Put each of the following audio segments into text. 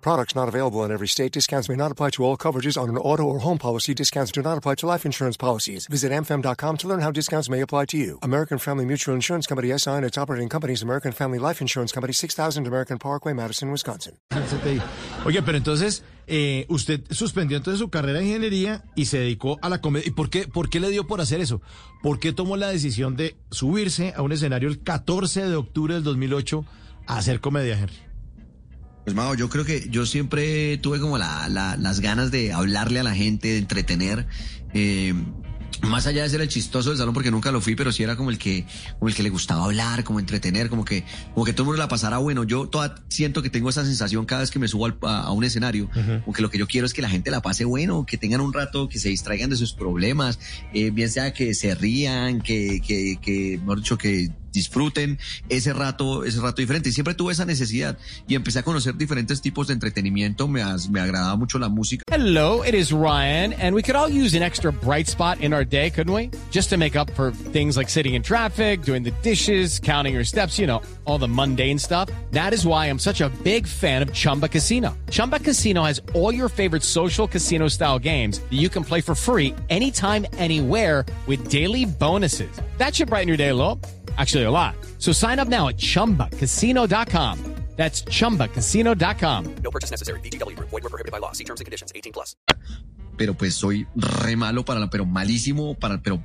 Products not available in every state. Discounts may not apply to all coverages on an auto or home policy. Discounts do not apply to life insurance policies. Visit amfam.com to learn how discounts may apply to you. American Family Mutual Insurance Company SI and its operating companies American Family Life Insurance Company 6000 American Parkway, Madison, Wisconsin. Oye, pero entonces, eh, usted suspendió entonces su carrera de ingeniería y se dedicó a la comedia. ¿Y por qué, por qué le dio por hacer eso? ¿Por qué tomó la decisión de subirse a un escenario el 14 de octubre del 2008 a hacer comedia, Henry? Pues Mao, yo creo que yo siempre tuve como la, la- las ganas de hablarle a la gente, de entretener. eh, más allá de ser el chistoso del salón, porque nunca lo fui, pero sí era como el que, como el que le gustaba hablar, como entretener, como que, como que todo el mundo la pasara bueno. Yo toda, siento que tengo esa sensación cada vez que me subo al- a, a un escenario, como que lo que yo quiero es que la gente la pase bueno, que tengan un rato, que se distraigan de sus problemas, eh, bien sea que se rían, que, que, que, mejor dicho, que disfruten ese rato, ese rato diferente. Y siempre tuve esa necesidad y empecé a conocer diferentes tipos de entretenimiento. Me, as- me agradaba mucho la música. Hello, it is Ryan, and we could all use an extra bright spot in our day, couldn't we? Just to make up for things like sitting in traffic, doing the dishes, counting your steps, you know, all the mundane stuff. That is why I'm such a big fan of Chumba Casino. Chumba Casino has all your favorite social casino style games that you can play for free anytime, anywhere with daily bonuses. That should brighten your day a little. Actually, a lot. So sign up now at chumbacasino.com. That's chumbacasino.com. No purchase necessary. VGW Group. Void were prohibited by law. See terms and conditions. 18 plus. pero pues soy re malo para la, pero malísimo para, pero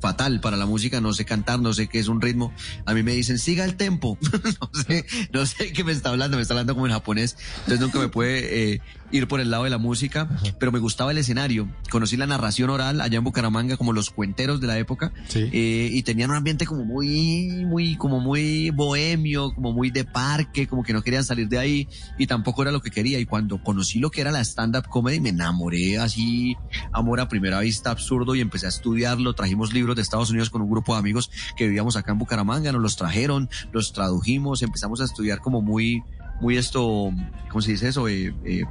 fatal para la música. No sé cantar, no sé qué es un ritmo. A mí me dicen, siga el tempo. no sé, no sé qué me está hablando, me está hablando como en japonés. Entonces nunca me puede eh, ir por el lado de la música, pero me gustaba el escenario. Conocí la narración oral allá en Bucaramanga, como los cuenteros de la época. Sí. Eh, y tenían un ambiente como muy, muy, como muy bohemio, como muy de parque, como que no querían salir de ahí y tampoco era lo que quería. Y cuando conocí lo que era la stand-up comedy, me enamoré así, amor a primera vista, absurdo, y empecé a estudiarlo. Trajimos libros de Estados Unidos con un grupo de amigos que vivíamos acá en Bucaramanga, nos los trajeron, los tradujimos, empezamos a estudiar como muy, muy esto, ¿cómo se dice eso? Eh, eh,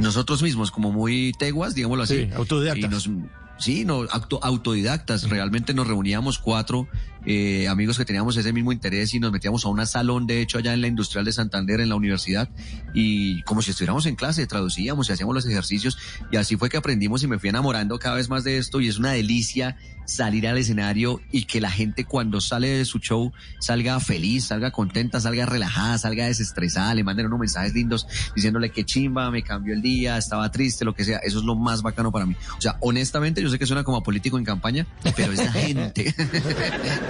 nosotros mismos, como muy teguas, digámoslo así. Sí, autodidactas. Y nos, sí, no, auto- autodidactas. Realmente nos reuníamos cuatro eh, amigos que teníamos ese mismo interés y nos metíamos a un salón, de hecho, allá en la Industrial de Santander, en la universidad, y como si estuviéramos en clase, traducíamos y hacíamos los ejercicios, y así fue que aprendimos y me fui enamorando cada vez más de esto, y es una delicia salir al escenario y que la gente cuando sale de su show salga feliz, salga contenta, salga relajada, salga desestresada, le manden unos mensajes lindos diciéndole que chimba, me cambió el día, estaba triste, lo que sea. Eso es lo más bacano para mí. O sea, honestamente, yo sé que suena como a político en campaña, pero es la gente.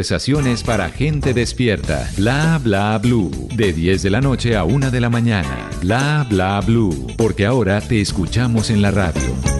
conversaciones para gente despierta. Bla Bla Blue, de 10 de la noche a 1 de la mañana. Bla Bla Blue, porque ahora te escuchamos en la radio.